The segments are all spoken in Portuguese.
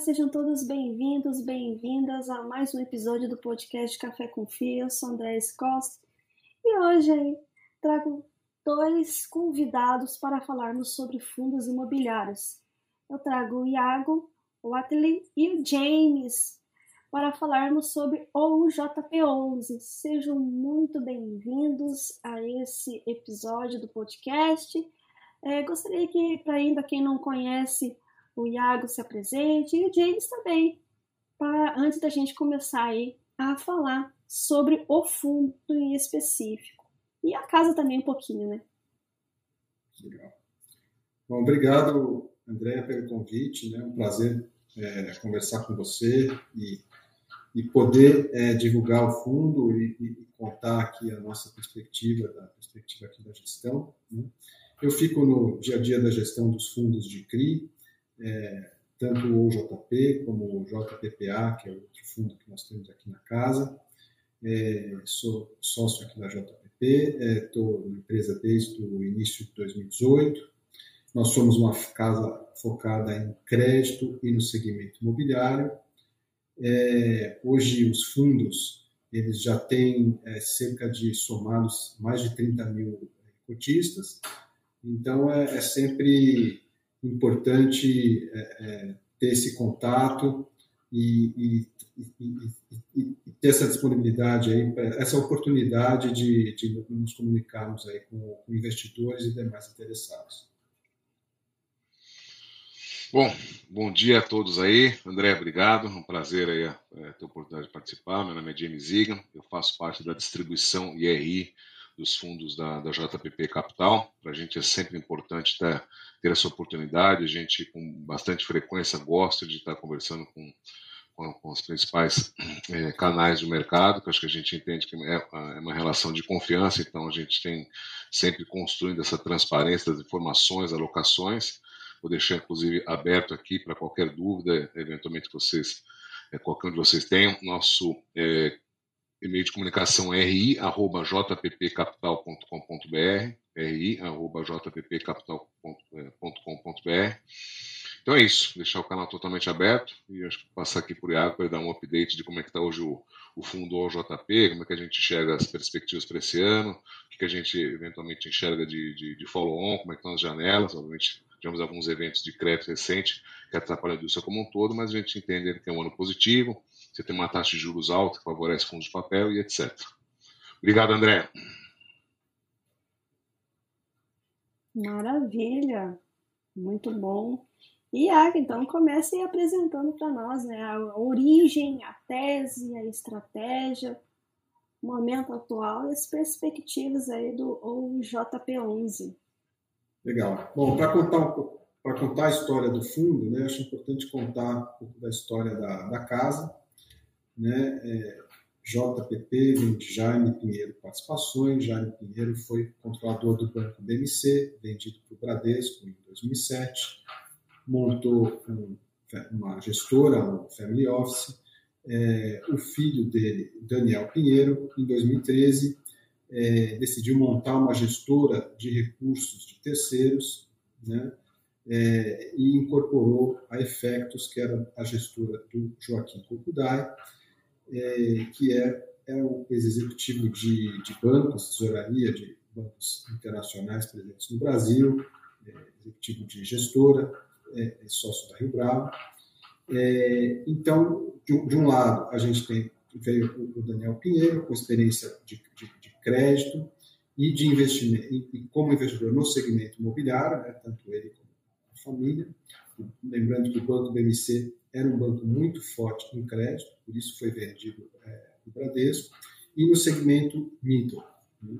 sejam todos bem-vindos, bem-vindas a mais um episódio do podcast Café com Fia. Eu sou André Costa e hoje aí, trago dois convidados para falarmos sobre fundos imobiliários. Eu trago o Iago, o Atlee e o James para falarmos sobre o JP11. Sejam muito bem-vindos a esse episódio do podcast. É, gostaria que, para ainda quem não conhece o Iago se apresente e o James também, para antes da gente começar aí a falar sobre o fundo em específico. E a casa também um pouquinho, né? Legal. Bom, obrigado, Andréa, pelo convite. Né? um prazer é, conversar com você e, e poder é, divulgar o fundo e, e, contar aqui a nossa perspectiva, da perspectiva aqui da gestão. Né? Eu fico no dia a dia da gestão dos fundos de CRI, é, tanto o JP como o JPPA, que é outro fundo que nós temos aqui na casa. É, sou sócio aqui da JPP, estou é, na empresa desde o início de 2018. Nós somos uma casa focada em crédito e no segmento imobiliário. É, hoje os fundos eles já têm é, cerca de somados mais de 30 mil cotistas. Então é, é sempre importante é, é, ter esse contato e, e, e, e, ter essa disponibilidade aí, essa oportunidade de, de nos comunicarmos aí com, com, investidores e demais interessados. Bom, bom dia a todos aí. André, obrigado. Um prazer aí é, ter a oportunidade de participar. Meu nome é James Zigan, eu faço parte da distribuição IRI dos fundos da, da JPP Capital. Para a gente é sempre importante ter, ter, essa oportunidade. A gente, com bastante frequência, gosta de estar conversando com, com, com os principais é, canais do mercado, que acho que a gente entende que é, é, uma relação de confiança, então a gente tem sempre construindo essa transparência das informações, alocações. Vou deixar, inclusive, aberto aqui para qualquer dúvida, eventualmente, vocês, é, qualquer um de vocês tenham. Nosso é, e-mail de comunicação ri@jppcapital.com.br, ri@jppcapital.com.br. Então é isso, deixar o canal totalmente aberto e acho que passar aqui por Iago para dar um update de como é que está hoje o, o fundo OJP, como é que a gente enxerga as perspectivas para esse ano, o que, que a gente eventualmente enxerga de, de, de follow-on, como é que estão as janelas, obviamente tivemos alguns eventos de crédito recente que atrapalham a indústria como um todo, mas a gente entende que é um ano positivo, você tem uma taxa de juros alta que favorece fundos de papel e etc. Obrigado, André. Maravilha, muito bom. E Aga, então comece apresentando para nós né, a origem, a tese, a estratégia, o momento atual e as perspectivas aí do OJP11. Legal. Bom, para contar um para contar a história do fundo, né, acho importante contar um pouco da história da, da casa né, é, JPP vem de Jaime Pinheiro Participações. Jaime Pinheiro foi controlador do Banco BMC, vendido para o Bradesco em 2007. Montou um, uma gestora, um family office. É, o filho dele, Daniel Pinheiro, em 2013, é, decidiu montar uma gestora de recursos de terceiros, né, é, e incorporou a Efectos, que era a gestora do Joaquim Cocudai, é, que é, é o ex-executivo de, de bancos, tesouraria de bancos internacionais presentes no Brasil, é, executivo de gestora, é, é sócio da Rio Bravo. É, então, de, de, um lado, a gente tem veio o Daniel Pinheiro, com experiência de, de, de crédito e de investimento, e, como investidor no segmento imobiliário, né, tanto ele como a família. Lembrando que o Banco BMC era um banco muito forte em crédito, por isso foi vendido é, no Bradesco, e no segmento middle. Né?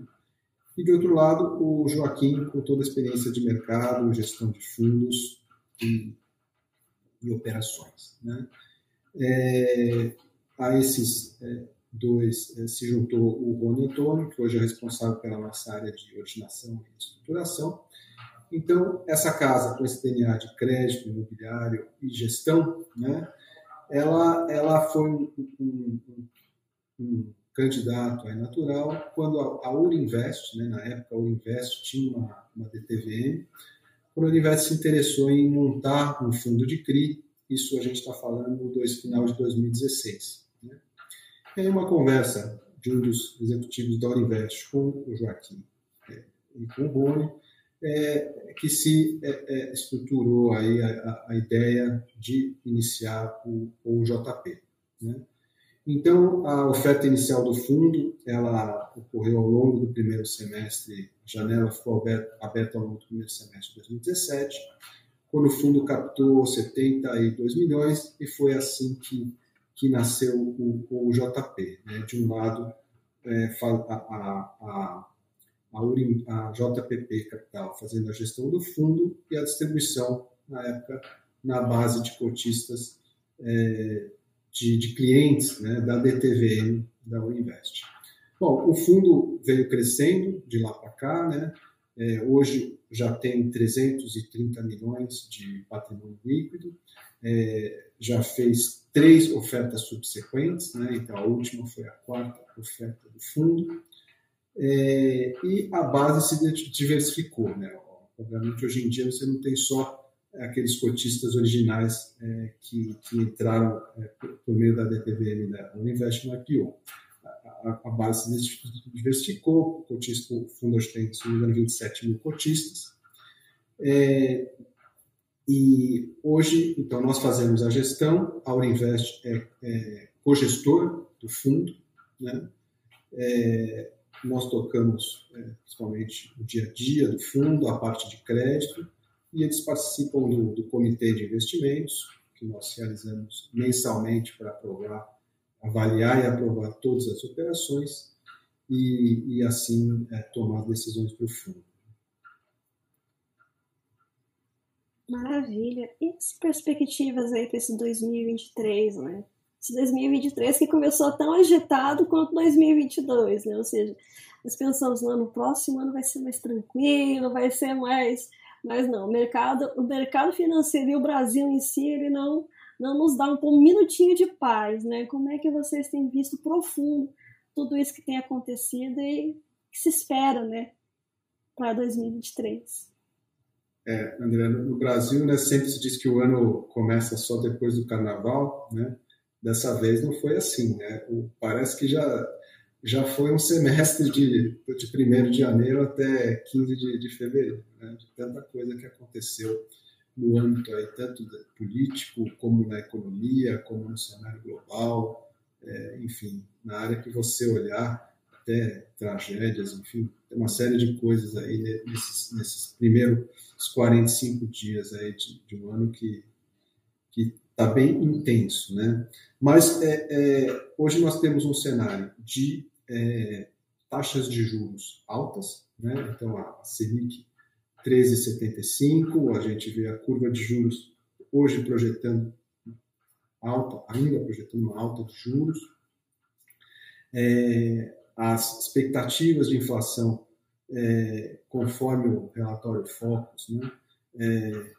E, de outro lado, o Joaquim, com toda a experiência de mercado, gestão de fundos e, e operações. Né? É, a esses é, dois é, se juntou o Rony Antônio, que hoje é responsável pela nossa área de originação e estruturação, então, essa casa com esse DNA de crédito, imobiliário e gestão, né, ela, ela foi um, um, um candidato aí natural quando a, a Urinvest, né, na época a Urinvest tinha uma, uma DTVM, quando a Urinvest se interessou em montar um fundo de CRI isso a gente está falando no final de 2016. Tem uma conversa de um dos executivos da Uninvest com o Joaquim é, e com o Boni, é, que se é, é, estruturou aí a, a, ideia de iniciar o, o JP. Né? Então, a oferta inicial do fundo, ela ocorreu ao longo do primeiro semestre, a janela ficou aberta, aberta ao longo do primeiro semestre de 2017, quando o fundo captou 72 milhões e foi assim que, que nasceu o, o JP. Né? De um lado, é, a, a, a, Urim, a JPP Capital fazendo a gestão do fundo e a distribuição, na época, na base de cotistas é, de, de, clientes né, da DTVM da Uninvest. Bom, o fundo veio crescendo de lá para cá, né? É, hoje já tem 330 milhões de patrimônio líquido, é, já fez três ofertas subsequentes, né? então a última foi a quarta oferta do fundo, é, e a base se diversificou. Né? Obviamente, hoje em dia você não tem só aqueles cotistas originais é, que, que, entraram é, por meio da DTVM da Uninvest no IPO. A, se diversificou, o, cotista, o fundo hoje tem, se não me engano, 27 mil cotistas. É, e hoje, então, nós fazemos a gestão, a Uninvest é, é co-gestor do fundo, né? É, nós tocamos é, principalmente o dia a dia do fundo, a parte de crédito, e eles participam do, do comitê de investimentos, que nós realizamos mensalmente para aprovar, avaliar e aprovar todas as operações e, e assim é, tomar decisões para o fundo. Maravilha. E as perspectivas aí para esse 2023, né? Esse 2023 que começou tão agitado quanto 2022, né? Ou seja, nós pensamos, no próximo ano vai ser mais tranquilo, vai ser mais mas não, o mercado, o mercado financeiro e o Brasil em si, ele não, não nos dá um, minutinho de paz, né? Como é que vocês têm visto profundo tudo isso que tem acontecido e que se espera, né, para 2023? É, André, no Brasil, né, sempre se diz que o ano começa só depois do carnaval, né? Dessa vez não foi assim, né? O, parece que já já foi um semestre de, de 1 de janeiro até 15 de, de fevereiro, né? de tanta coisa que aconteceu no âmbito aí, tanto político, como na economia, como no cenário global, é, enfim, na área que você olhar, até tragédias, enfim, tem uma série de coisas aí nesses, nesses primeiros 45 dias aí de, de um ano que está bem intenso, né? Mas é, é, hoje nós temos um cenário de é, taxas de juros altas, né? então a Selic 13,75, a gente vê a curva de juros hoje projetando alta, ainda projetando uma alta de juros. É, as expectativas de inflação, é, conforme o relatório Focus, né, é,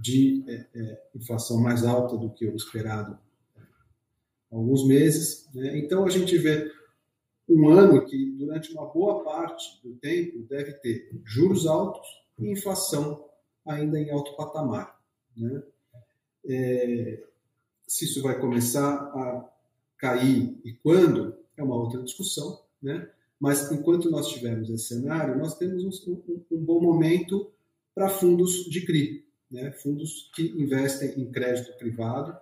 de é, é, inflação mais alta do que o esperado há alguns meses. Né? Então, a gente vê um ano que, durante uma boa parte do tempo, deve ter juros altos e inflação ainda em alto patamar. Né? É, se isso vai começar a cair e quando, é uma outra discussão, né? mas enquanto nós tivermos esse cenário, nós temos um, um, um bom momento para fundos de CRI, né? fundos que investem em crédito privado,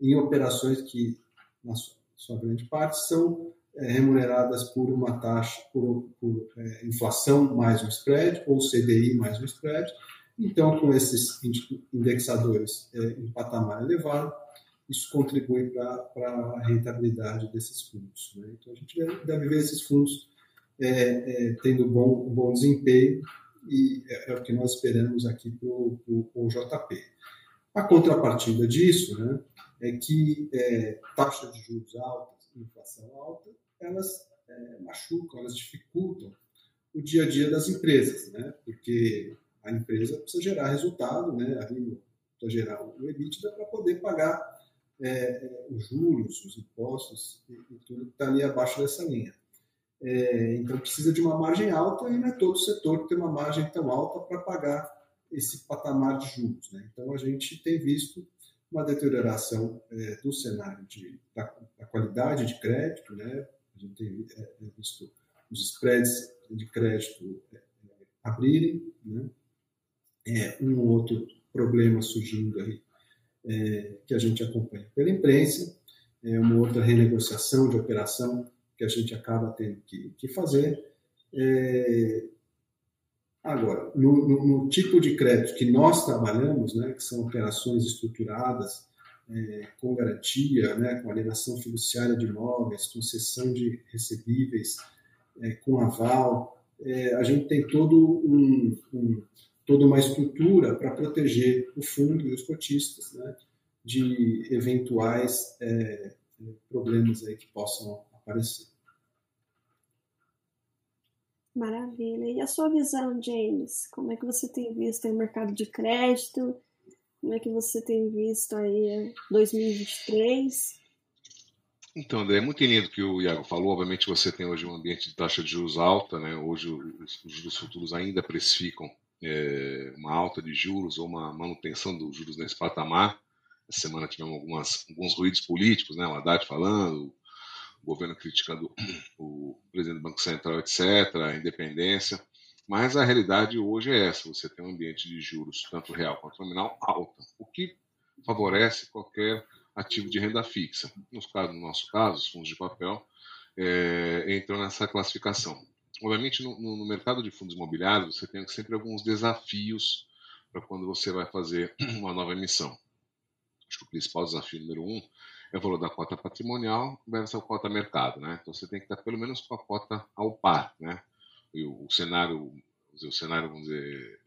em operações que, na sua, sua grande parte, são remuneradas por uma taxa, por, por é, inflação mais um spread, ou CDI mais um spread. Então, com esses indexadores é, em patamar elevado, isso contribui para a rentabilidade desses fundos. Né? Então, a gente deve, ver esses fundos é, é, tendo bom, bom desempenho e é, é, o que nós esperamos aqui para o JP. A contrapartida disso né, é que é, taxa de juros altas, inflação alta, elas é, machucam, elas dificultam o dia a dia das empresas, né? Porque a empresa precisa gerar resultado, né? Ali precisa gerar o EBITDA para poder pagar é, é, os juros, os impostos e, e tudo que está ali abaixo dessa linha. É, então precisa de uma margem alta e não é todo setor que tem uma margem tão alta para pagar esse patamar de juros. Né? Então a gente tem visto uma deterioração é, do cenário de, da, da, qualidade de crédito, né? a gente tem é, é visto os spreads de crédito é, abrirem, né? é, um ou outro problema surgindo aí é, que a gente acompanha pela imprensa, é, uma outra renegociação de operação que a gente acaba tendo que, que fazer. É, agora, no, no, no, tipo de crédito que nós trabalhamos, né, que são operações estruturadas, é, com garantia, né, com alienação fiduciária de imóveis, com cessão de recebíveis, é, com aval, é, a gente tem todo um, um, toda uma estrutura para proteger o fundo e os cotistas né, de eventuais é, problemas aí que possam aparecer. Maravilha. E a sua visão, James? Como é que você tem visto o mercado de crédito? Como é que você tem visto aí 2023? Então, André, é muito lindo que o Iago falou. Obviamente, você tem hoje um ambiente de taxa de juros alta, né? Hoje, os, os juros futuros ainda precificam é, uma alta de juros ou uma manutenção dos juros nesse patamar. Essa semana tivemos algumas, alguns ruídos políticos, né? O Haddad falando, o governo criticando o presidente do Banco Central, etc., a independência. Mas a realidade hoje é essa: você tem um ambiente de juros, tanto real quanto nominal, alta, o que favorece qualquer ativo de renda fixa. Nos casos, no nosso caso, os fundos de papel é, entram nessa classificação. Obviamente, no, no, mercado de fundos imobiliários, você tem sempre alguns desafios para quando você vai fazer uma nova emissão. Acho que o principal desafio número um é o valor da cota patrimonial versus a cota mercado, né? Então você tem que estar pelo menos com a cota ao par, né? E o, o cenário, o cenário, vamos dizer,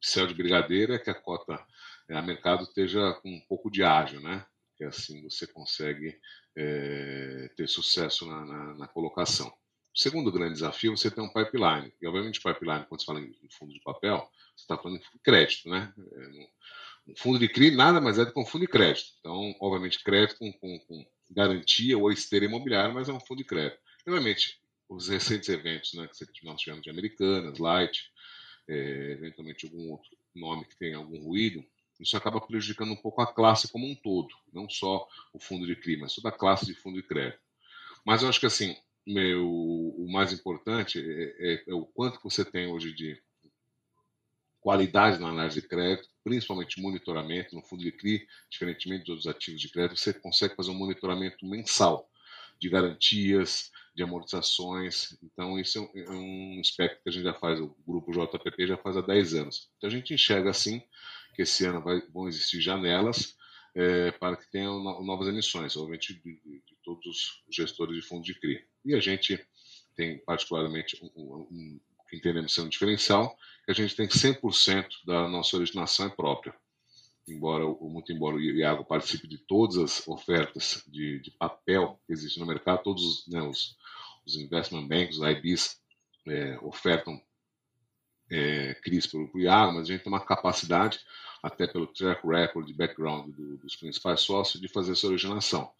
céu de brigadeiro é que a cota a mercado esteja com um pouco de ágio, né? Que assim você consegue é, ter sucesso na, na, na, colocação. O segundo grande desafio é você ter um pipeline. E obviamente pipeline, quando você fala em fundo de papel, você está falando de crédito, né? É, um fundo de CRI nada mais é do que um fundo de crédito. Então, obviamente, crédito com, com, com garantia ou esteira imobiliária, mas é um fundo de crédito. Obviamente, os recentes eventos né, que nós tivemos de Americanas, Light, é, eventualmente algum outro nome que tenha algum ruído, isso acaba prejudicando um pouco a classe como um todo, não só o fundo de CRI, mas toda a classe de fundo de crédito. Mas eu acho que assim, meu, o mais importante é, é, é o quanto você tem hoje de qualidade na análise de crédito, principalmente monitoramento. No fundo de CRI, diferentemente dos outros ativos de crédito, você consegue fazer um monitoramento mensal de garantias, de amortizações. Então, isso é um é que a gente já faz, o grupo JPP já faz há 10 anos. Então, a gente enxerga assim que esse ano vai, vão existir janelas é, para que tenham novas emissões, obviamente de, de, de, todos os gestores de fundos de CRI. E a gente tem particularmente um, um, que entendemos ser um diferencial, a gente tem 100% da nossa originação é própria. Embora, muito embora o Iago participe de todas as ofertas de, de papel que existem no mercado, todos né, os, os investment banks, os IBs, é, ofertam é, CRIs para o Iago, mas a gente tem uma capacidade, até pelo track record de background do, dos principais sócios, de fazer essa originação.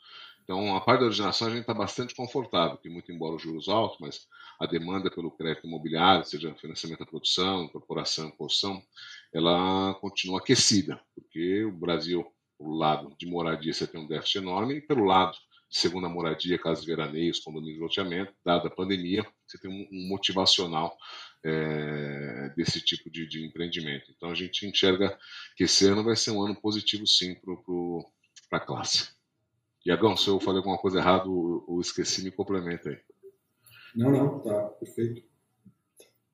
Então, a parte da originação a gente está bastante confortável, que muito embora os juros altos, mas a demanda pelo crédito imobiliário, seja financiamento da produção, incorporação, construção, ela continua aquecida, porque o Brasil, pelo lado de moradia, você tem um déficit enorme, e pelo lado de segunda moradia, casas veraneios, condomínios de loteamento, dada a pandemia, você tem um motivacional é, desse tipo de, de, empreendimento. Então, a gente enxerga que esse ano vai ser um ano positivo, sim, para a classe. Iagão, se eu falei alguma coisa errada ou esqueci, me complementa aí. Não, não, tá perfeito.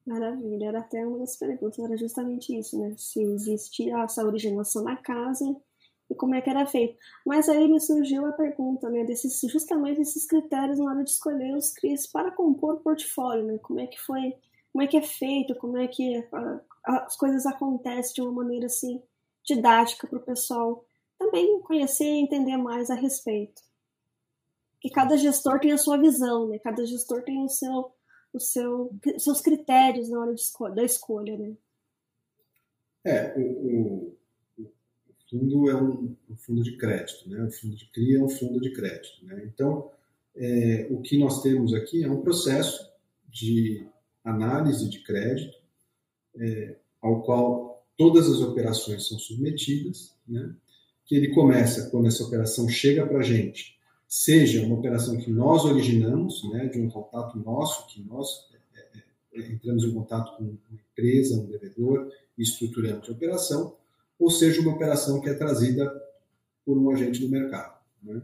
Maravilha, era até uma das perguntas, era justamente isso, né? Se existia essa originação na casa e como é que era feito. Mas aí me surgiu a pergunta, né, desses, justamente esses critérios na hora de escolher os CRIs para compor o portfólio, né? Como é que foi, como é que é feito, como é que as coisas acontecem de uma maneira assim didática para o pessoal também conhecer e entender mais a respeito. Que cada gestor tem a sua visão, né? Cada gestor tem o seu, o seu, seus critérios na hora escolha, da escolha, né? É, o, o, o, fundo é um, um, fundo de crédito, né? O fundo de CRI é um fundo de crédito, né? Então, é, o que nós temos aqui é um processo de análise de crédito, é, ao qual todas as operações são submetidas, né? Que ele começa quando essa operação chega para a gente, seja uma operação que nós originamos, né, de um contato nosso, que nós é, é, é entramos em contato com uma empresa, um devedor, e estruturamos a operação, ou seja, uma operação que é trazida por um agente do mercado. Né?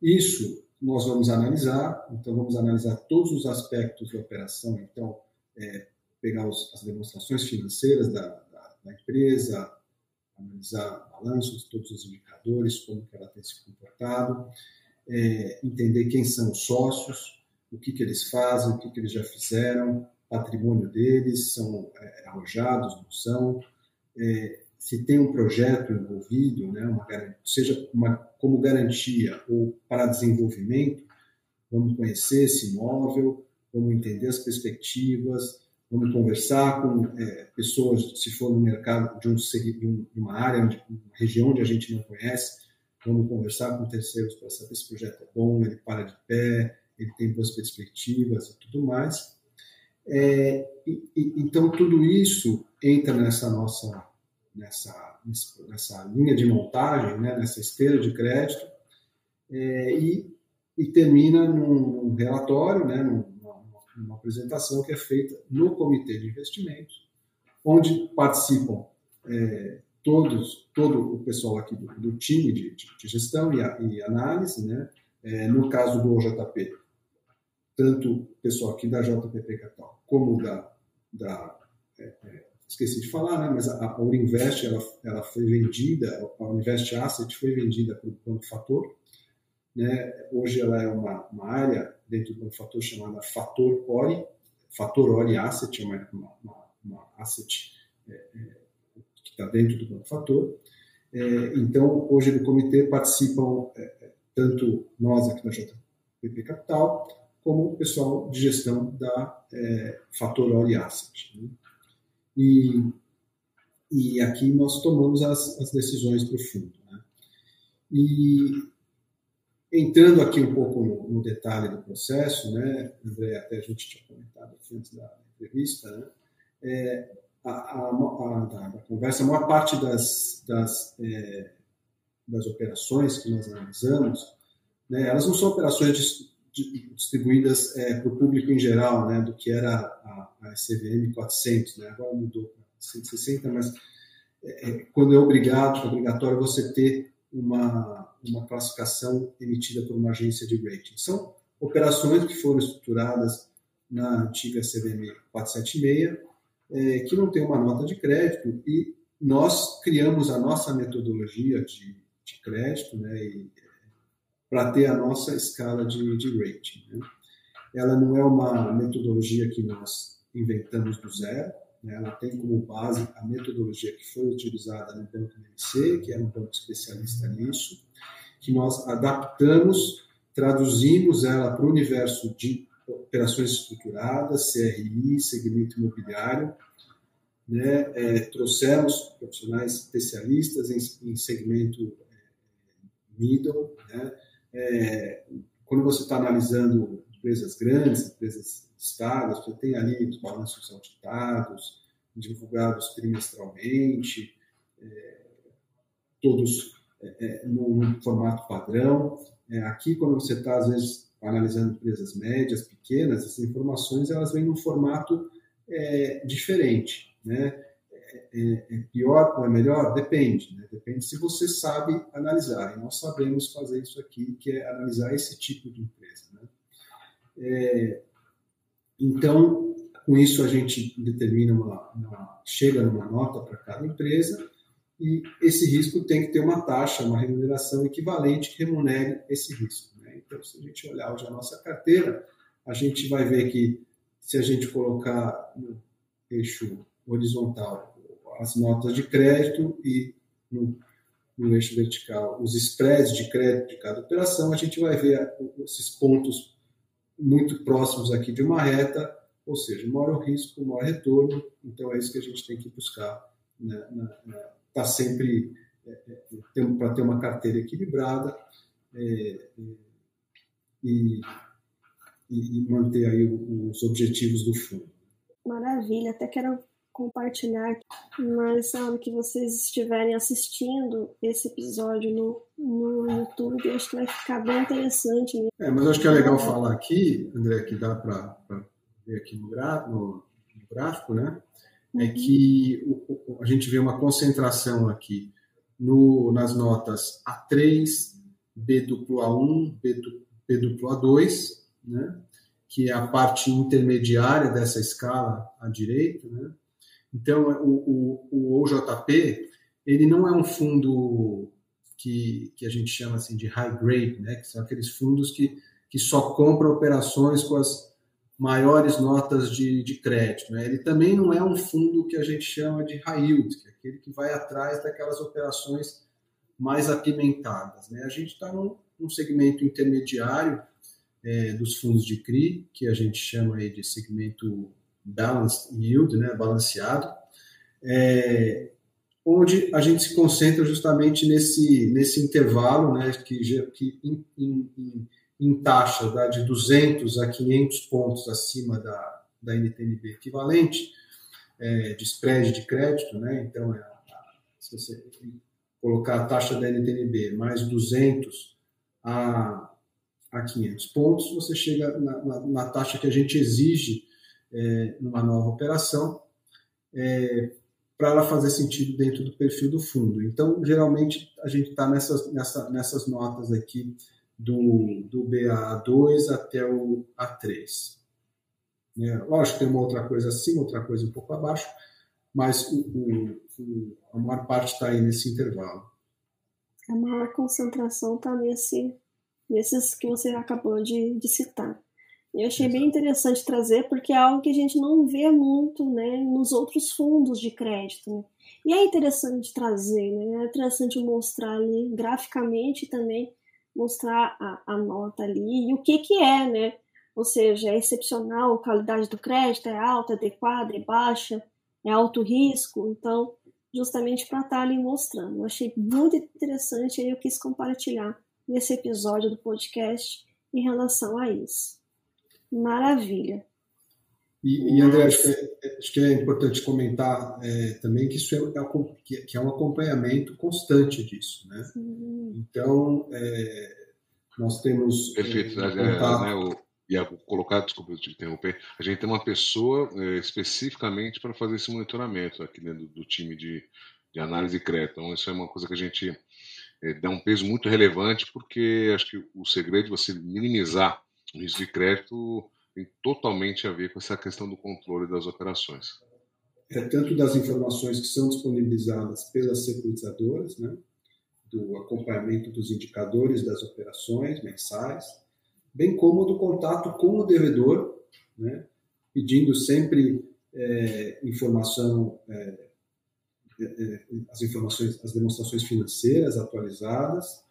Isso nós vamos analisar, então vamos analisar todos os aspectos da operação, então é, pegar os, as demonstrações financeiras da, da, da, empresa, analisar balanços, todos os indicadores, como que ela tem se comportado, é, entender quem são os sócios, o que, que eles fazem, o que, que eles já fizeram, patrimônio deles, são é, arrojados, não são, é, se tem um projeto envolvido, né, uma, seja uma, como garantia ou para desenvolvimento, vamos conhecer esse imóvel, vamos entender as perspectivas, vamos conversar com é, pessoas, se for no mercado de, um, de uma área, de uma região onde a gente não conhece, vamos conversar com terceiros para saber se o projeto é bom, ele para de pé, ele tem boas perspectivas e tudo mais. É, e, e, então, tudo isso entra nessa nossa nessa, nessa linha de montagem, né, nessa esteira de crédito, é, e, e, termina num relatório, né, numa, numa, apresentação que é feita no comitê de investimentos, onde participam é, todos, todo o pessoal aqui do, do time de, de, gestão e, a, e análise, né, é, no caso do OJP, tanto o pessoal aqui da JPP Capital como da, da é, é esqueci de falar, né, mas a, a Uninvest ela, ela foi vendida, a Uninvest Asset foi vendida para o Banco Fator. Né? Hoje ela é uma, uma área dentro do Banco Fator chamada Fator Ori, Fator Ori Asset, é uma, uma, uma asset é, é, que está dentro do Banco Fator. É, então, hoje no comitê participam é, é, tanto nós aqui da JPP Capital, como o pessoal de gestão da é, Fator Ori Asset. Né? E, e aqui nós tomamos as, as decisões para o fundo. Né? E entrando aqui um pouco no, no, detalhe do processo, né, André, até a gente tinha comentado aqui antes da entrevista, né, é, a, a, a, da, conversa, a maior parte das, das, é, das operações que nós analisamos, né, elas não são operações distribuídas é, para o público em geral, né, do que era a, a CVM 400, né, agora mudou para 160, mas é, é, quando é obrigado, é obrigatório você ter uma, uma classificação emitida por uma agência de rating. São operações que foram estruturadas na antiga CVM 476, é, que não tem uma nota de crédito e nós criamos a nossa metodologia de, de crédito, né, e para ter a nossa escala de, de rating. Né? Ela não é uma metodologia que nós inventamos do zero? Ela tem como base a metodologia que foi utilizada no Banco MC, que é um banco especialista nisso, que nós adaptamos, traduzimos ela para o universo de operações estruturadas, CRI, segmento imobiliário, né? É, trouxemos profissionais especialistas em, em segmento é, middle, né? é, quando você está analisando empresas grandes, empresas listadas, você tem ali os balanços auditados, divulgados trimestralmente, é, todos é, é num, formato padrão. É, aqui, quando você está, às vezes, analisando empresas médias, pequenas, essas informações elas vêm num formato é, diferente. Né? é, é, pior ou é melhor? Depende. Né? Depende se você sabe analisar. E nós sabemos fazer isso aqui, que é analisar esse tipo de empresa. Né? É, então, com isso a gente determina uma, uma chega numa nota para cada empresa e esse risco tem que ter uma taxa, uma remuneração equivalente que remunere esse risco. Né? Então, se a gente olhar hoje a nossa carteira, a gente vai ver que se a gente colocar no eixo horizontal as notas de crédito e no, no eixo vertical os spreads de crédito de cada operação, a gente vai ver esses pontos muito próximos aqui de uma reta, ou seja, maior risco, maior retorno, então é isso que a gente tem que buscar, né, tá sempre é, é, para ter uma carteira equilibrada é e, e, manter aí os objetivos do fundo. Maravilha, até quero compartilhar, mas na hora que vocês estiverem assistindo esse episódio no, no YouTube, acho que vai ficar bem interessante. Né? É, mas acho que é legal falar aqui, André, que dá para ver aqui no, no, no gráfico, né? É uhum. que o, o, a gente vê uma concentração aqui no, nas notas A3, B duplo A1, B, B duplo A2, né? que é a parte intermediária dessa escala à direita. Né? Então, o, o, o OJP ele não é um fundo que, que a gente chama assim de high grade, né? que são aqueles fundos que, que só compram operações com as maiores notas de, de crédito. Né? Ele também não é um fundo que a gente chama de high yield, que é aquele que vai atrás daquelas operações mais apimentadas. Né? A gente está num, num, segmento intermediário é, dos fundos de CRI, que a gente chama aí de segmento balanced yield, né? balanceado, é, onde a gente se concentra justamente nesse, nesse intervalo né? que, que em, em, em taxa tá? de 200 a 500 pontos acima da, da NTNB equivalente, é, de spread de crédito, né? então é, se você colocar a taxa da NTNB mais 200 a, a 500 pontos, você chega na, na, na taxa que a gente exige é, numa nova operação, é, para ela fazer sentido dentro do perfil do fundo. Então, geralmente, a gente está nessas, nessa, nessas notas aqui do, do BA2 até o A3. É, lógico, tem uma outra coisa acima, outra coisa um pouco abaixo, mas o, o, o, a maior parte está aí nesse intervalo. A maior concentração está nesse, nesses que você acabou de, de citar. Eu achei bem interessante trazer, porque é algo que a gente não vê muito né, nos outros fundos de crédito. Né? E é interessante trazer, né? é interessante mostrar ali graficamente também mostrar a, a nota ali e o que, que é, né? Ou seja, é excepcional, a qualidade do crédito é alta, é adequada, é baixa, é alto risco. Então, justamente para estar tá ali mostrando. Eu achei muito interessante e eu quis compartilhar nesse episódio do podcast em relação a isso. Maravilha. E, e André, acho que, é, acho que, é, importante comentar é, também que isso é, é, que é um acompanhamento constante disso, né? Sim. Então, é, nós temos... Perfeito, é, né, o, e a, colocar, desculpa eu te interromper, a gente tem uma pessoa é, especificamente para fazer esse monitoramento aqui dentro do time de, de análise crédito. Então, isso é uma coisa que a gente dá um peso muito relevante, porque acho que o segredo de você minimizar o risco de crédito tem totalmente a ver com essa questão do controle das operações. É tanto das informações que são disponibilizadas pelas securitizadoras, né, do acompanhamento dos indicadores das operações mensais, bem como do contato com o devedor, né, pedindo sempre é, informação, é, é, é as informações, as demonstrações financeiras atualizadas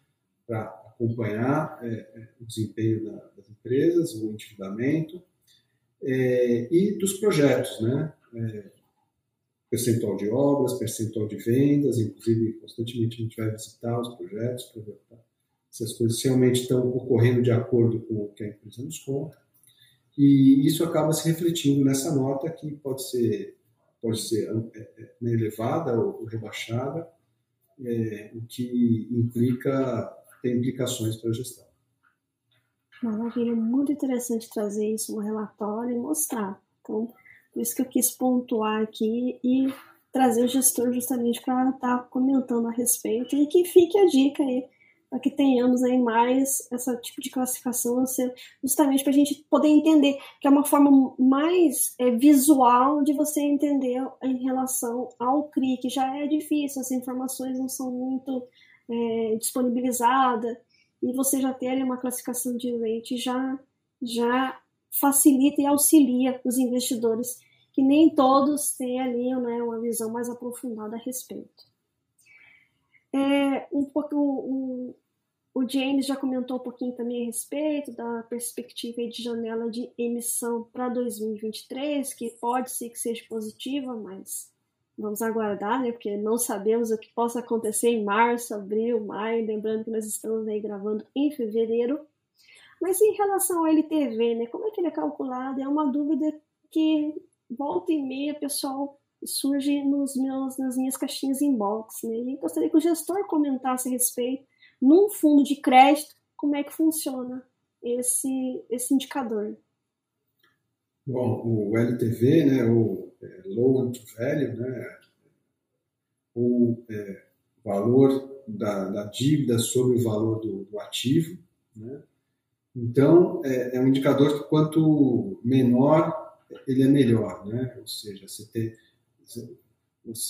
para acompanhar é, é, o desempenho da, das empresas, o endividamento é, e dos projetos, né? É, percentual de obras, percentual de vendas, inclusive constantemente a gente vai visitar os projetos para ver se as coisas realmente estão ocorrendo de acordo com o que a empresa nos conta. E isso acaba se refletindo nessa nota que pode ser pode ser é, é, elevada ou rebaixada, é, o que implica tem implicações para a gestão. Maravilha, muito interessante trazer isso no relatório e mostrar. Então, por isso que eu quis pontuar aqui e trazer o gestor justamente para estar comentando a respeito e que fique a dica aí para que tenhamos aí mais esse tipo de classificação, justamente para a gente poder entender, que é uma forma mais é, visual de você entender em relação ao CRI, que já é difícil, as informações não são muito é, disponibilizada e você já ter ali uma classificação de rate já, já facilita e auxilia os investidores, que nem todos têm ali né, uma visão mais aprofundada a respeito. É, um pouco, o, o James já comentou um pouquinho também a respeito da perspectiva de janela de emissão para 2023, que pode ser que seja positiva, mas Vamos aguardar, né? Porque não sabemos o que possa acontecer em março, abril, maio. Lembrando que nós estamos aí gravando em fevereiro. Mas em relação ao LTV, né? Como é que ele é calculado? É uma dúvida que volta e meia, pessoal, surge nos meus, nas minhas caixinhas inbox. Né? E gostaria que o gestor comentasse a respeito, num fundo de crédito, como é que funciona esse, esse indicador. Bom, o LTV, né, o é, to Value, né, o é, valor da, da, dívida sobre o valor do, do ativo. Né? Então, é, é, um indicador que quanto menor, ele é melhor. Né? Ou seja, você tem,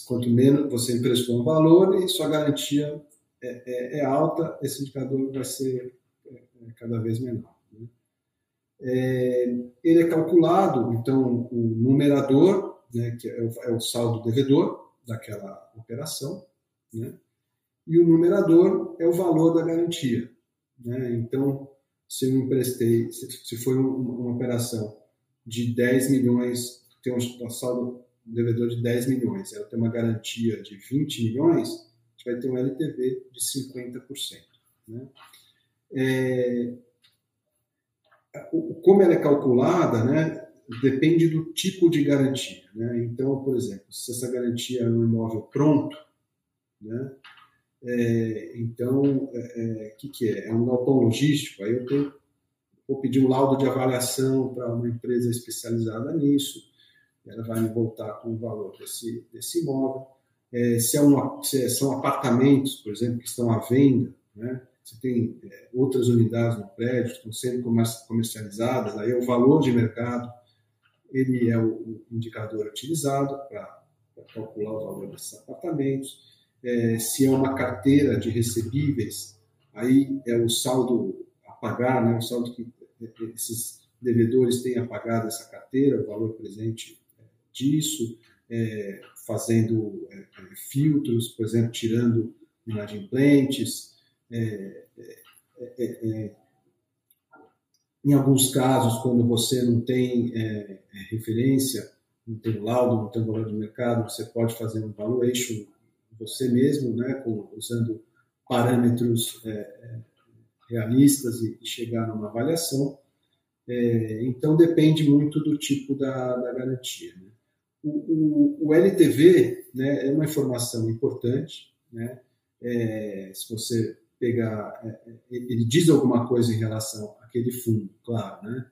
quanto menos você emprestou um valor e sua garantia é, é, é alta, esse indicador vai ser é, é, cada vez menor. Né? É, ele é calculado, então, o numerador, né, que é o, é o, saldo devedor daquela operação, né, e o numerador é o valor da garantia. Né? Então, se eu emprestei, se, se foi uma, uma, operação de 10 milhões, tem um, saldo devedor de 10 milhões, ela tem uma garantia de 20 milhões, a gente vai ter um LTV de 50%. Né? É, como ela é calculada, né, depende do tipo de garantia. Né? Então, por exemplo, se essa garantia é um imóvel pronto, né, é, então, o é, é, que, que é? É um galpão logístico, aí eu tenho, vou pedir um laudo de avaliação para uma empresa especializada nisso, ela vai me voltar com o valor desse, desse imóvel. É, se, é uma, se são apartamentos, por exemplo, que estão à venda, né? você tem é, outras unidades no prédio que estão sendo comercializadas, aí é o valor de mercado, ele é o, indicador utilizado para calcular o valor desses apartamentos. É, se é uma carteira de recebíveis, aí é o saldo a pagar, né, o saldo que esses devedores têm a pagar dessa carteira, o valor presente disso, é, fazendo é, filtros, por exemplo, tirando inadimplentes, é, é, é, é, em alguns casos, quando você não tem referência, não tem laudo, não tem valor de mercado, você pode fazer um valuation você mesmo, né, com, usando parâmetros realistas e, e chegar numa avaliação. É, então depende muito do tipo da, da garantia. Né? O, o, o, LTV né, é uma informação importante. Né? É, se você pegar, é, é, ele diz alguma coisa em relação àquele fundo, claro, né?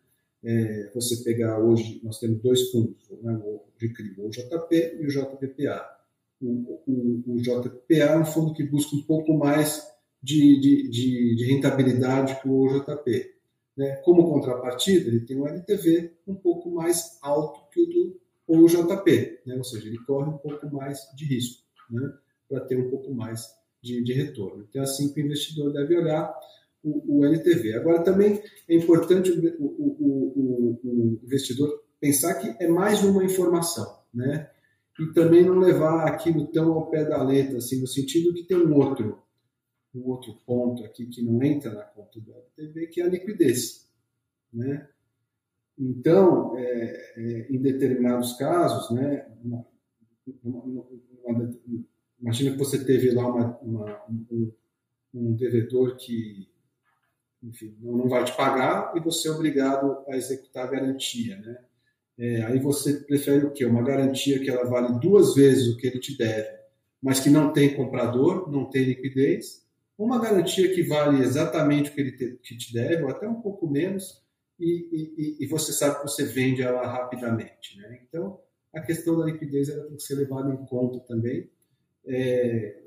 É, você pegar hoje, nós temos dois fundos, né, o RICRI, o JP e o JPPA. O, o, o, JPPA é um fundo que busca um pouco mais de, de, de, de rentabilidade que o JP. Né? Como contrapartida, ele tem um LTV um pouco mais alto que o do JP, né? ou seja, ele corre um pouco mais de risco né? para ter um pouco mais de, de retorno. Então, é assim que o investidor deve olhar o, o LTV. Agora, também é importante o, o, o, investidor pensar que é mais uma informação, né? E também não levar aquilo tão ao pé da letra, assim, no sentido que tem um outro, um outro ponto aqui que não entra na conta do LTV, que é a liquidez, né? Então, é, é, em determinados casos, né, uma, uma, uma, Imagina que você teve lá uma, uma, um, um, devedor que enfim, não vai te pagar e você é obrigado a executar a garantia. Né? É, aí você prefere o quê? Uma garantia que ela vale duas vezes o que ele te deve, mas que não tem comprador, não tem liquidez, ou uma garantia que vale exatamente o que ele te, que te deve, ou até um pouco menos, e, e, e, você sabe que você vende ela rapidamente. Né? Então, a questão da liquidez ela tem que ser levada em conta também, é,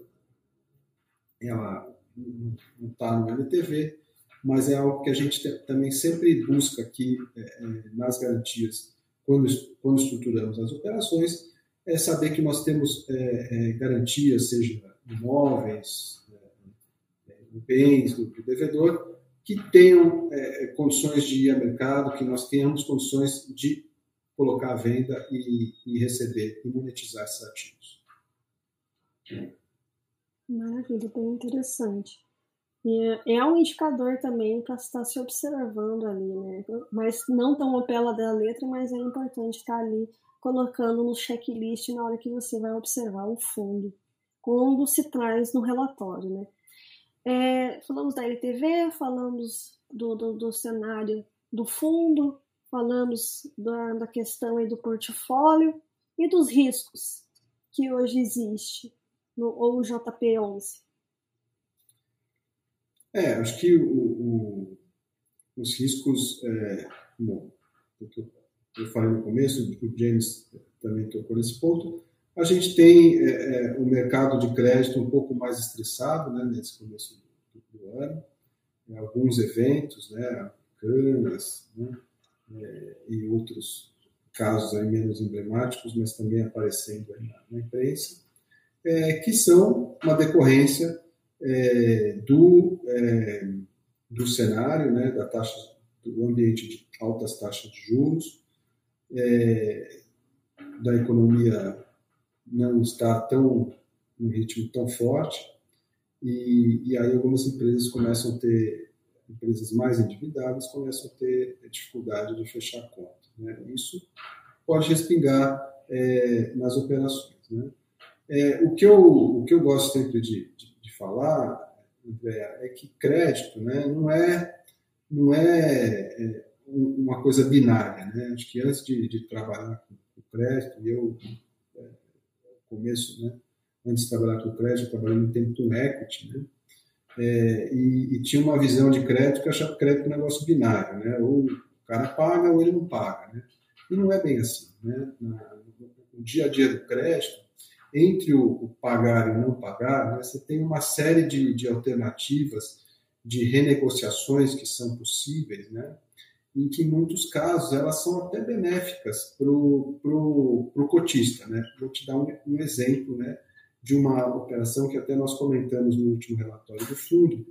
ela não está no LTV, mas é algo que a gente também sempre busca aqui é, é, nas garantias, quando, quando estruturamos as operações, é saber que nós temos é, é garantias, seja imóveis, é, bens do, do, devedor, que tenham condições de ir ao mercado, que nós tenhamos condições de colocar à venda e, e receber e monetizar esses ativos. Maravilha, bem interessante. E é um indicador também para estar se observando ali, né? Mas não tão ao da letra, mas é importante estar ali colocando no checklist na hora que você vai observar o fundo, quando se traz no relatório, né? É, falamos da LTV, falamos do, do, do, cenário do fundo, falamos da, da questão aí do portfólio, e dos riscos que hoje existe no ou JP11? É, acho que o, o, os riscos, é, bom, eu falei no começo, o James também tocou nesse ponto, a gente tem é, é, o mercado de crédito um pouco mais estressado né, nesse começo do, do ano, alguns eventos, né, americanas, né, é, e outros casos aí menos emblemáticos, mas também aparecendo na, na imprensa, é, que são uma decorrência é, do, é, do cenário, né, da taxa, do ambiente de altas taxas de juros, é, da economia não está tão um ritmo tão forte e, e aí algumas empresas começam a ter empresas mais endividadas começam a ter dificuldade de fechar conta. Né? Isso pode respingar é, nas operações. Né? É, o, que eu, o que eu gosto sempre de, de, de falar, André, é que crédito né, não é, não é, é uma coisa binária. Né? Acho que antes de, de trabalhar com, com crédito, eu, é, começo, né, antes de trabalhar com crédito, trabalhei no tempo com equity, né? É, e, e, tinha uma visão de crédito que achava crédito um negócio binário, né? Ou o cara paga ou ele não paga, né? E não é bem assim, né? no dia a dia do crédito, entre o, o pagar e não pagar, né, você tem uma série de, de alternativas de renegociações que são possíveis, né? em que em muitos casos elas são até benéficas para o cotista. Né? Vou te dar um, um, exemplo né, de uma operação que até nós comentamos no último relatório do fundo,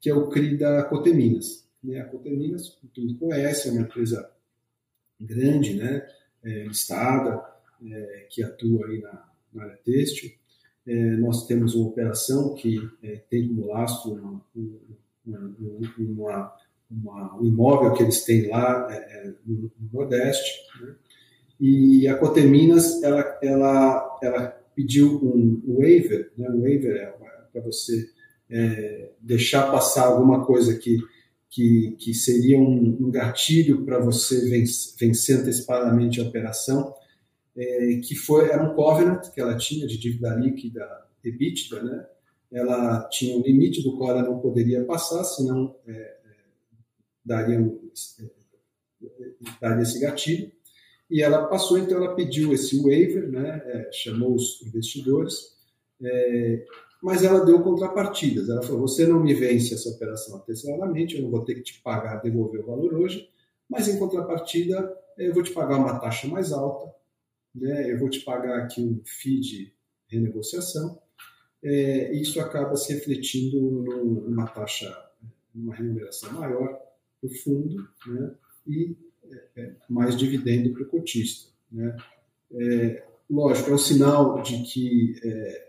que é o CRI da Coteminas. Né? A Coteminas, todo mundo conhece, é uma empresa grande, né, é, listada, é, que atua aí na, na área têxtil. É, nós temos uma operação que é, tem como lastro uma, uma, uma, um imóvel que eles têm lá é, é, no, no, Nordeste. Né? E a Coteminas, ela, ela, ela pediu um waiver, né? um waiver é para você deixar passar alguma coisa que que, que seria um, um gatilho para você vencer, vencer, antecipadamente a operação, é, que foi, era um covenant que ela tinha de dívida líquida EBITDA, né? ela tinha um limite do qual ela não poderia passar, senão é, é daria, é, daria esse gatilho, e ela passou, então ela pediu esse waiver, né? É, chamou os investidores, é, mas ela deu contrapartidas. Ela falou: você não me vence essa operação antecipadamente, eu não vou ter que te pagar, devolver o valor hoje, mas em contrapartida eu vou te pagar uma taxa mais alta, né? eu vou te pagar aqui um FII de renegociação, é, isso acaba se refletindo numa taxa, numa remuneração maior para o fundo né? e é, é mais dividendo para o cotista. Né? É, lógico, é um sinal de que é,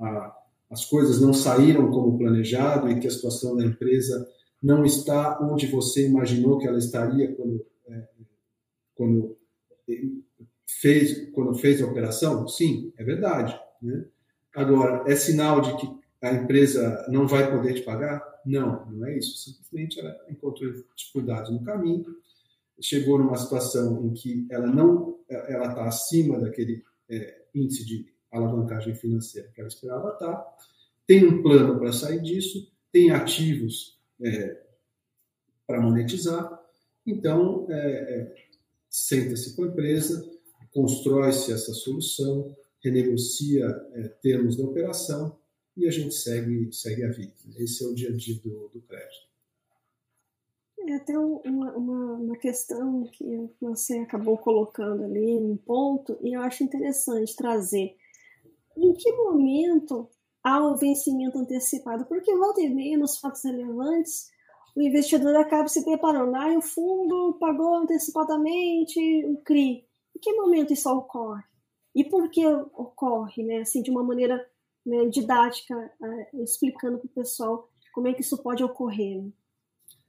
a as coisas não saíram como planejado e que a situação da empresa não está onde você imaginou que ela estaria quando, é, quando fez quando fez a operação? Sim, é verdade. Né? Agora, é sinal de que a empresa não vai poder te pagar? Não, não é isso. Simplesmente ela encontrou dificuldades no caminho, chegou numa situação em que ela não ela está acima daquele é, índice de alavancagem financeira que ela esperava estar, tem um plano para sair disso, tem ativos é, para monetizar, então é, é, senta-se com a empresa, constrói-se essa solução, renegocia é, termos da operação e a gente segue, segue a vida. Esse é o dia a dia do, do crédito. É até uma, uma, uma, questão que você acabou colocando ali, um ponto, e eu acho interessante trazer em que momento há o vencimento antecipado? Porque volta e meia, nos fatos relevantes, o investidor acaba se preparando. Ah, o fundo pagou antecipadamente o CRI. Em que momento isso ocorre? E por que ocorre, né? Assim, de uma maneira né, didática, uh, explicando para o pessoal como é que isso pode ocorrer. Né?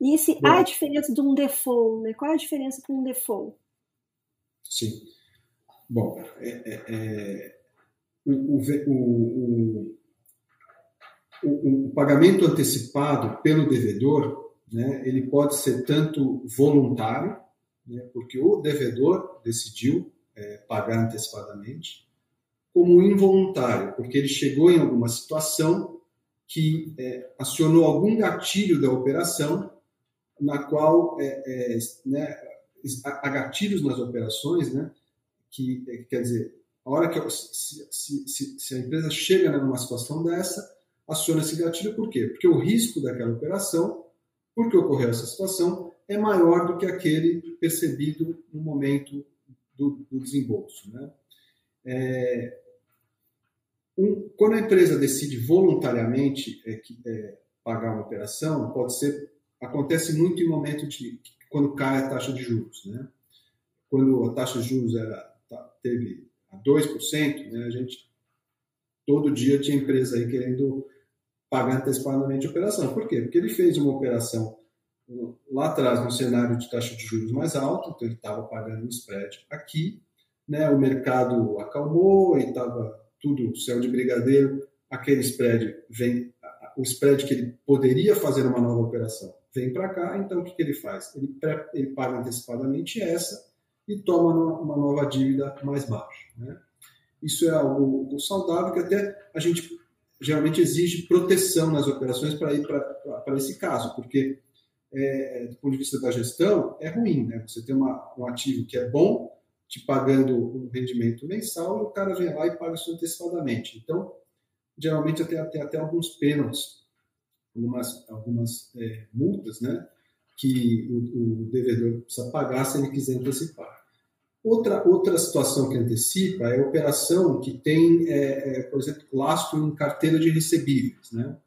E se há a diferença de um default, né? Qual é a diferença para um default? Sim. Bom, é, é, é o, o, o, o, pagamento antecipado pelo devedor, né, ele pode ser tanto voluntário, né, porque o devedor decidiu é, pagar antecipadamente, como involuntário, porque ele chegou em alguma situação que é, acionou algum gatilho da operação, na qual é, é né, há gatilhos nas operações, né, que é, quer dizer, a hora que se, se, se, a empresa chega numa situação dessa, aciona esse gatilho, por quê? Porque o risco daquela operação, porque ocorreu essa situação, é maior do que aquele percebido no momento do, do desembolso. Né? É, um, quando a empresa decide voluntariamente é, que, é, pagar uma operação, pode ser acontece muito em momento de quando cai a taxa de juros, né? Quando a taxa de juros era tá, teve a 2%, né, a gente todo dia tinha empresa aí querendo pagar antecipadamente a operação. Por quê? Porque ele fez uma operação lá atrás no cenário de taxa de juros mais alta, então ele estava pagando um spread aqui, né, o mercado acalmou e estava tudo céu de brigadeiro, aquele spread vem, o spread que ele poderia fazer uma nova operação vem para cá, então o que, que ele faz? Ele, pré, ele paga antecipadamente essa e toma uma nova dívida mais baixa. Né? Isso é algo saudável que até a gente geralmente exige proteção nas operações para ir para esse caso, porque é, do ponto de vista da gestão é ruim, né? Você tem uma, um ativo que é bom, te pagando um rendimento mensal, e o cara vem lá e paga isso antecipadamente. Então, geralmente tem até, até alguns pênaltis, algumas, algumas é, multas, né? Que o, o devedor precisa pagar se ele quiser antecipar. Outra, outra situação que antecipa é a operação que tem, é, é, por exemplo, lastro em carteira de recebíveis, né?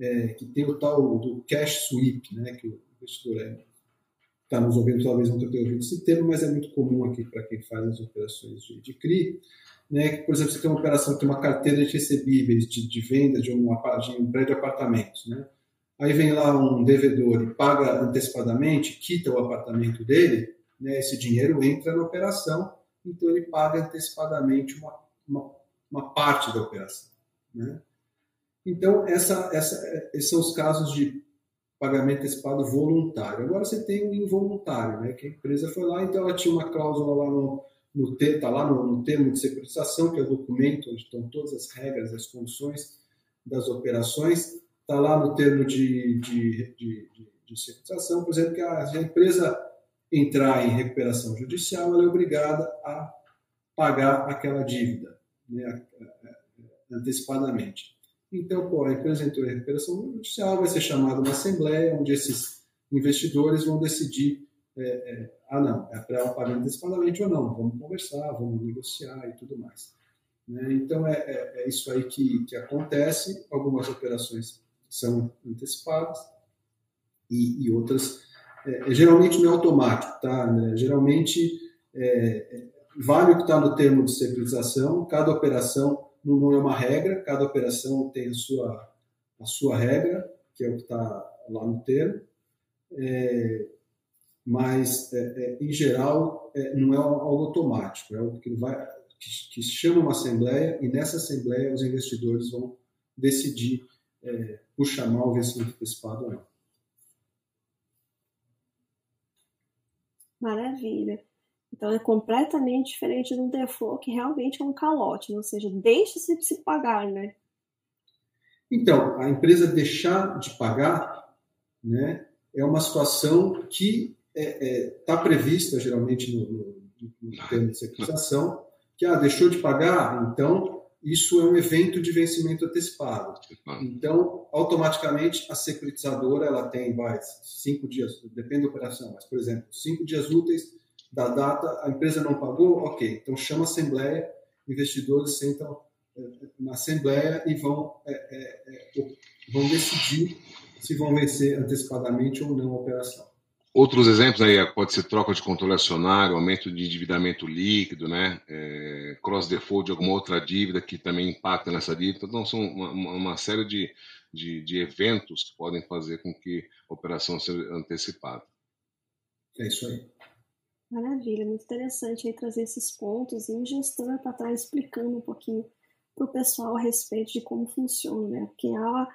É, que tem o tal do cash sweep, né? que o investidor está é, nos ouvindo, talvez não tenha ouvido esse termo, mas é muito comum aqui para quem faz as operações de, de CRI. Né? Que, por exemplo, você tem uma operação que tem uma carteira de recebíveis de, de venda de, um de um prédio de apartamentos. Né? Aí vem lá um devedor e paga antecipadamente, quita o apartamento dele, né, esse dinheiro entra na operação, então ele paga antecipadamente uma, uma, uma parte da operação. Né? Então, essa, essa, esses são os casos de pagamento antecipado voluntário. Agora você tem o involuntário, né, que a empresa foi lá, então ela tinha uma cláusula lá no, no, tá lá no, no termo de securitização, que é o documento onde estão todas as regras, as condições das operações, está lá no termo de, de, de, de, de securitização, por exemplo, que a, a empresa entrar em recuperação judicial, ela é obrigada a pagar aquela dívida né, antecipadamente. Então, pô, a empresa entrou em recuperação judicial, vai ser chamada uma assembleia onde esses investidores vão decidir é, é, ah, não, é para ela pagar antecipadamente ou não, vamos conversar, vamos negociar e tudo mais. Né? Então, é, é, é, isso aí que, que acontece, algumas operações são antecipadas e, e outras é, é, geralmente não é automático, tá? Né? Geralmente vale o que está no termo de securitização, cada operação não é uma regra, cada operação tem a sua, a sua regra, que é o que está lá no termo, é, mas é, é, em geral não é algo automático, é algo que, vai, que, que chama uma assembleia e nessa assembleia os investidores vão decidir por chamar o vencimento antecipado ou não. Maravilha. Então é completamente diferente de um default que realmente é um calote, ou seja, deixa-se de se pagar, né? Então, a empresa deixar de pagar né, é uma situação que está é, é, tá prevista geralmente no, no, no termo de securitização, que ah, deixou de pagar, então isso é um evento de vencimento antecipado. Então, automaticamente, a securitizadora ela tem vai, cinco dias, depende da operação, mas, por exemplo, cinco dias úteis da data, a empresa não pagou, ok, então chama a assembleia, investidores sentam eh, na assembleia e vão, é, é, é, vão decidir se vão vencer antecipadamente ou não a operação. Outros exemplos aí pode ser troca de controle acionário, aumento de endividamento líquido, né? É, cross default de alguma outra dívida que também impacta nessa dívida. Então são uma, uma série de, de, de, eventos que podem fazer com que a operação seja antecipada. É isso aí. Maravilha, muito interessante aí trazer esses pontos e o gestor para estar explicando um pouquinho para o pessoal a respeito de como funciona, né? Porque há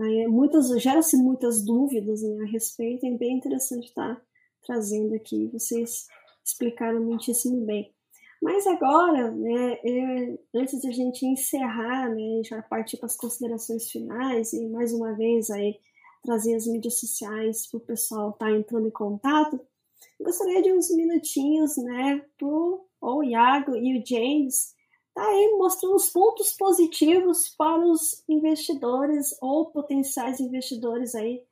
Aí, muitas gera-se muitas dúvidas né, a respeito, é bem interessante estar trazendo aqui, vocês explicaram muitíssimo bem. Mas agora, né, eu, antes de a gente encerrar, né, já partir para as considerações finais e mais uma vez aí trazer as mídias sociais para o pessoal estar tá entrando em contato, gostaria de uns minutinhos, né, pro o Iago e o James tá aí mostrando os pontos positivos para os investidores ou potenciais investidores aí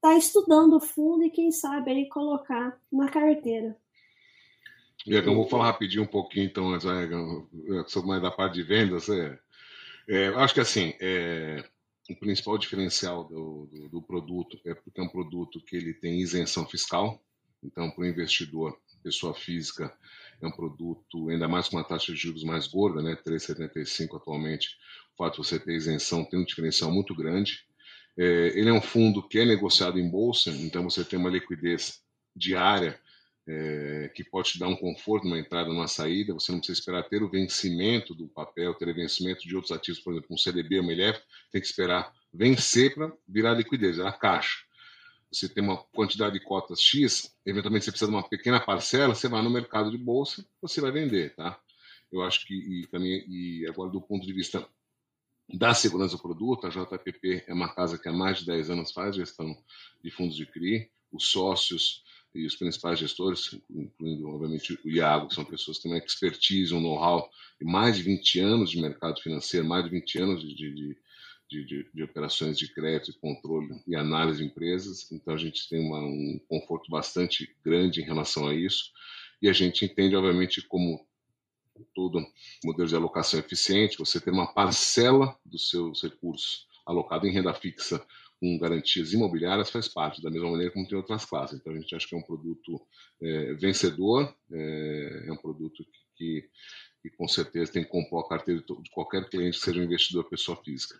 tá estudando o fundo e quem sabe aí colocar na carteira. Iagão, vou falar rapidinho um pouquinho então, sobre mais da parte de vendas. É, é, acho que assim, é, o principal diferencial do, do, do, produto é porque é um produto que ele tem isenção fiscal. Então, para o investidor, pessoa física, é um produto ainda mais com uma taxa de juros mais gorda, né, 3,75 atualmente. O fato de você ter isenção tem um diferencial muito grande. É, ele é um fundo que é negociado em bolsa, então você tem uma liquidez diária é, que pode te dar um conforto numa entrada, numa saída. Você não precisa esperar ter o vencimento do papel, ter o vencimento de outros ativos, por exemplo, um CDB, uma MLF, tem que esperar vencer para virar liquidez, virar caixa. Você tem uma quantidade de cotas X, eventualmente você precisa de uma pequena parcela, você vai no mercado de bolsa, você vai vender, tá? Eu acho que e também e agora do ponto de vista da segurança do produto, a JPP é uma casa que há mais de 10 anos faz gestão de fundos de CRI, os sócios e os principais gestores, incluindo, obviamente, o Iago, que são pessoas que têm uma expertise, um know-how de mais de 20 anos de mercado financeiro, mais de 20 anos de, de, de, de operações de crédito, controle e análise de empresas. Então, a gente tem uma, um conforto bastante grande em relação a isso. E a gente entende, obviamente, como todo modelo de alocação eficiente, você ter uma parcela dos seus recursos alocado em renda fixa com garantias imobiliárias faz parte, da mesma maneira como tem outras classes. Então, a gente acha que é um produto é, vencedor, é, é, um produto que, que, que, com certeza tem que compor a carteira de qualquer cliente que seja um investidor pessoa física.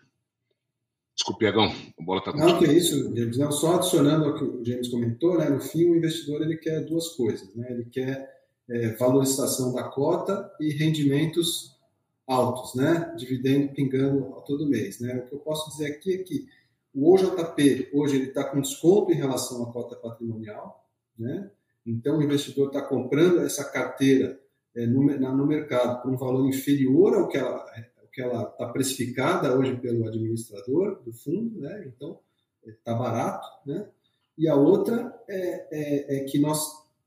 Desculpe, Iagão, a bola está Não, que é isso, James. Não, só adicionando ao que o James comentou, né, no fim o investidor ele quer duas coisas. Né? Ele quer é, valorização da cota e rendimentos altos, né? dividendo pingando todo mês. Né? O que eu posso dizer aqui é que o OJP, hoje, ele está com desconto em relação à cota patrimonial, né? Então, o investidor está comprando essa carteira é, no, na, no, mercado por um valor inferior ao que ela que ela está precificada hoje pelo administrador do fundo, né? Então, está barato, né? E a outra é, é, é, que nós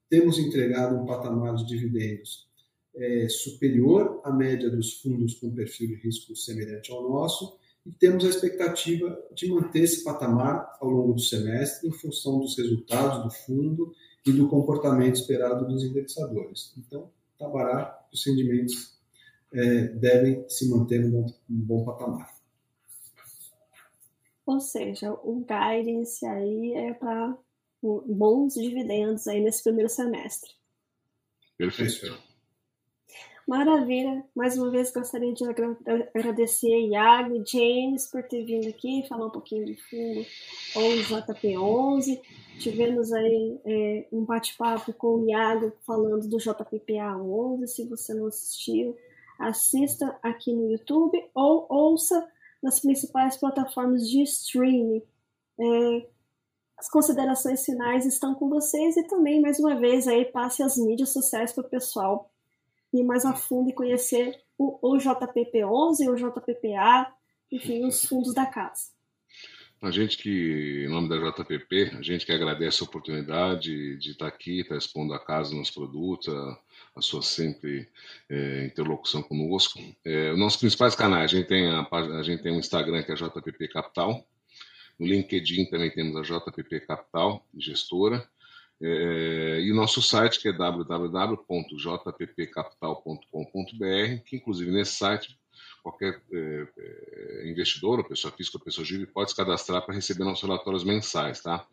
temos entregado um patamar de dividendos é, superior à média dos fundos com perfil de risco semelhante ao nosso e temos a expectativa de manter esse patamar ao longo do semestre em função dos resultados do fundo e do comportamento esperado dos indexadores. Então, está barato, os rendimentos é, devem se manter um bom, um bom patamar. Ou seja, o guidance aí é para bons dividendos aí nesse primeiro semestre. Perfeito. Maravilha. Mais uma vez gostaria de agradecer a Iago e James por ter vindo aqui falar um pouquinho do fundo ou JP11. Tivemos aí é, um bate-papo com o Iago falando do JPPA 11. Se você não assistiu, assista aqui no YouTube ou ouça nas principais plataformas de streaming. É, as considerações finais estão com vocês e também, mais uma vez, aí passe as mídias sociais para o pessoal ir mais a fundo e conhecer o, o JPP11, o JPPA, enfim, os fundos da casa. A gente que, em nome da JPP, a gente que agradece a oportunidade de estar aqui, estar expondo a casa nos produtos, a, a sua sempre é, interlocução conosco. É, os nossos principais canais, a gente, tem a, a gente tem um Instagram que é JPP Capital, no LinkedIn também temos a JPP Capital, gestora, é, e o nosso site que é www.jppcapital.com.br, que inclusive nesse site qualquer é, é, investidor, ou pessoa física ou pessoa jurídica, pode se cadastrar para receber nossos relatórios mensais, tá?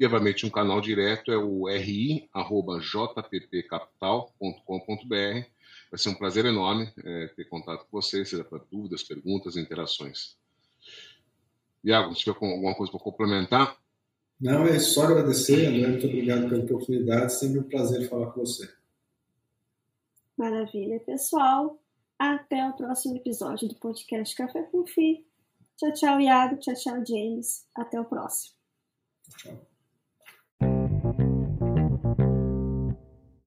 E, obviamente, um canal direto é o ri.jppcapital.com.br. Vai ser um prazer enorme é, ter contato com vocês, seja para dúvidas, perguntas, interações. Iago, se tiver alguma coisa para complementar. Não, é só agradecer, André, muito obrigado pela oportunidade, sempre um prazer falar com você. Maravilha, pessoal. Até o próximo episódio do podcast Café com Fi. Tchau, tchau, Iago. Tchau, tchau, James. Até o próximo. Tchau.